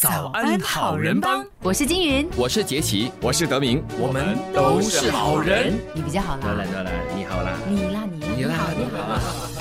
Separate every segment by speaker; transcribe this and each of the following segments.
Speaker 1: 早安，好人帮。
Speaker 2: 我是金云，
Speaker 3: 我是杰奇，
Speaker 4: 我是德明，
Speaker 1: 我们都是好人。
Speaker 2: 你比较好啦，
Speaker 3: 得来得来，你好啦，
Speaker 2: 你啦你
Speaker 3: 你啦
Speaker 2: 好你好。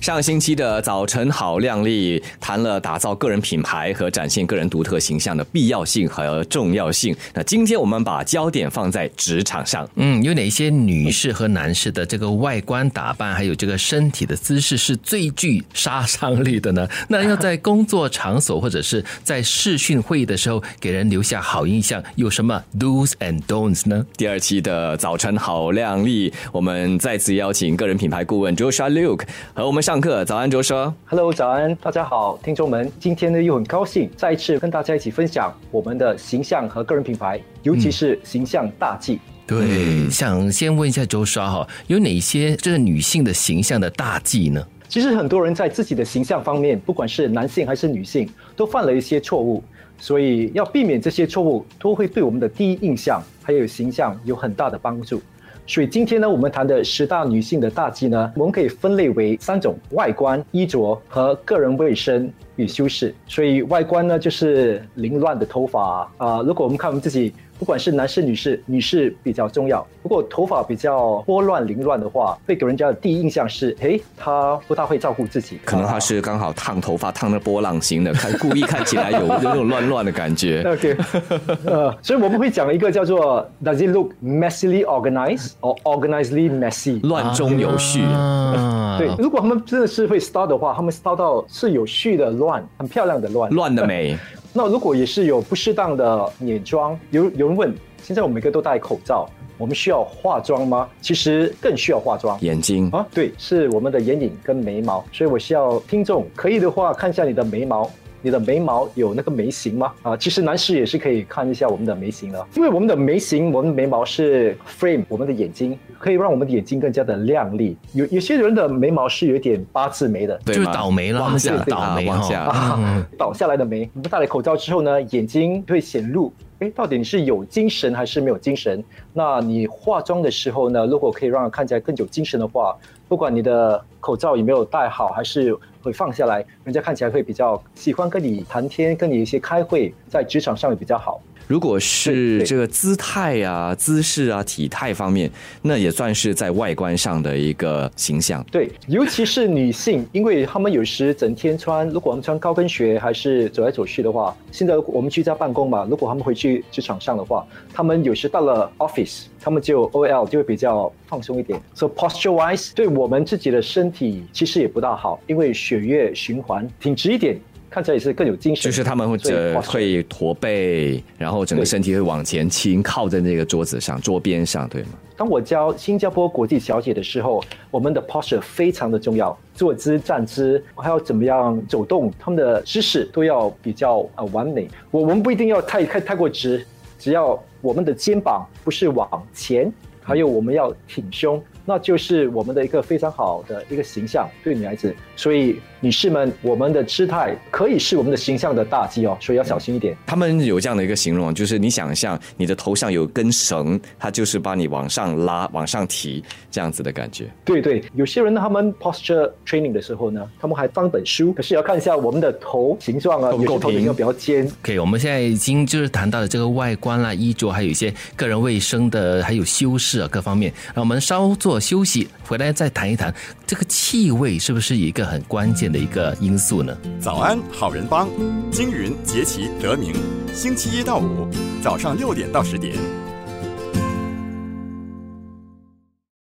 Speaker 4: 上星期的早晨好靓丽，谈了打造个人品牌和展现个人独特形象的必要性和重要性。那今天我们把焦点放在职场上。
Speaker 3: 嗯，有哪些女士和男士的这个外观打扮，还有这个身体的姿势是最具杀伤力的呢？那要在工作场所或者是在视讯会议的时候给人留下好印象，有什么 do's and don'ts 呢？
Speaker 4: 第二期的早晨好靓丽，我们再次邀请个人品牌顾问 Joshua Luke 和我们上课。早安，Joshua。
Speaker 5: Hello，早安，大家好，听众们，今天呢又很高兴再一次跟大家一起分享我们的形象和个人品牌，尤其是形象大计。
Speaker 3: 对，想先问一下周刷哈，有哪些这个女性的形象的大忌呢？
Speaker 5: 其实很多人在自己的形象方面，不管是男性还是女性，都犯了一些错误，所以要避免这些错误，都会对我们的第一印象还有形象有很大的帮助。所以今天呢，我们谈的十大女性的大忌呢，我们可以分类为三种：外观、衣着和个人卫生。与修饰。所以外观呢，就是凌乱的头发啊、如果我们看我们自己，不管是男士、女士，女士比较重要。如果头发比较拨乱凌乱的话，会给人家的第一印象是，诶，他不大会照顾自己，
Speaker 4: 可能他是刚好烫头发烫的波浪形的，看故意看起来有有那种乱乱的感觉。
Speaker 5: OK，呃，所以我们会讲一个叫做 Does it look messily organized or organizedly messy？
Speaker 4: 乱中有序，
Speaker 3: 啊
Speaker 5: 对，如果他们真的是会 style 的话，他们 style 到是有序的乱，很漂亮的乱。
Speaker 4: 乱的美。
Speaker 5: 那如果也是有不适当的眼妆，有有人问，现在我们每个都戴口罩，我们需要化妆吗？其实更需要化妆。
Speaker 4: 眼睛
Speaker 5: 啊，对，是我们的眼影跟眉毛，所以我需要听众可以的话看一下你的眉毛，你的眉毛有那个眉形吗？啊，其实男士也是可以看一下我们的眉形的，因为我们的眉形，我们的眉毛是 frame 我们的眼睛，可以让我们的眼睛更加的亮丽。有有些人的眉毛是有点八字眉的，
Speaker 3: 就是倒霉了，往
Speaker 5: 下
Speaker 3: 倒霉
Speaker 4: 啊往下
Speaker 3: 哈。
Speaker 5: 啊，倒下来的眉。我们戴了口罩之后呢，眼睛会显露，哎，到底你是有精神还是没有精神？那你化妆的时候呢，如果可以让看起来更有精神的话，不管你的口罩有没有戴好，还是会放下来，人家看起来会比较喜欢跟你谈天，跟你一些开会，在职场上也比较好。
Speaker 4: 如果是这个姿态啊、姿势啊、体态方面，那也算是在外观上的一个形象。
Speaker 5: 对，尤其是女性，因为她们有时整天穿，如果我们穿高跟鞋还是走来走去的话，现在我们居家办公嘛，如果他们回去职场上的话，他们有时到了 office，他们就 OL 就会比较放松一点。So posture wise，对我们自己的身体其实也不大好，因为血液循环挺直一点，看起来也是更有精神。
Speaker 4: 就是他们会呃会驼背，然后整个身体会往前倾，靠在那个桌子上、桌边上，对吗？
Speaker 5: 当我教新加坡国际小姐的时候，我们的 posture 非常的重要，坐姿、站姿，还有怎么样走动，他们的姿势都要比较呃完美。我我们不一定要太太太过直，只要我们的肩膀不是往前，还有我们要挺胸，那就是我们的一个非常好的一个形象对女孩子。所以女士们，我们的姿态可以是我们的形象的大忌哦，所以要小心一点。
Speaker 4: 他们有这样的一个形容，就是你想象你的头上有根绳，它就是把你往上拉、往上提这样子的感觉。
Speaker 5: 对对，有些人，他们 posture training 的时候呢，他们还翻本书，可是要看一下我们的头形状啊，
Speaker 4: 够不够平
Speaker 5: 有些头形要比较尖。
Speaker 3: OK，我们现在已经就是谈到了这个外观啦、衣着，还有一些个人卫生的，还有修饰啊各方面。让我们稍作休息，回来再谈一谈这个气味是不是一个很关键的一个因素呢？
Speaker 1: 早安，好人帮，金云、杰奇、得名，星期一到五早上六点到十点，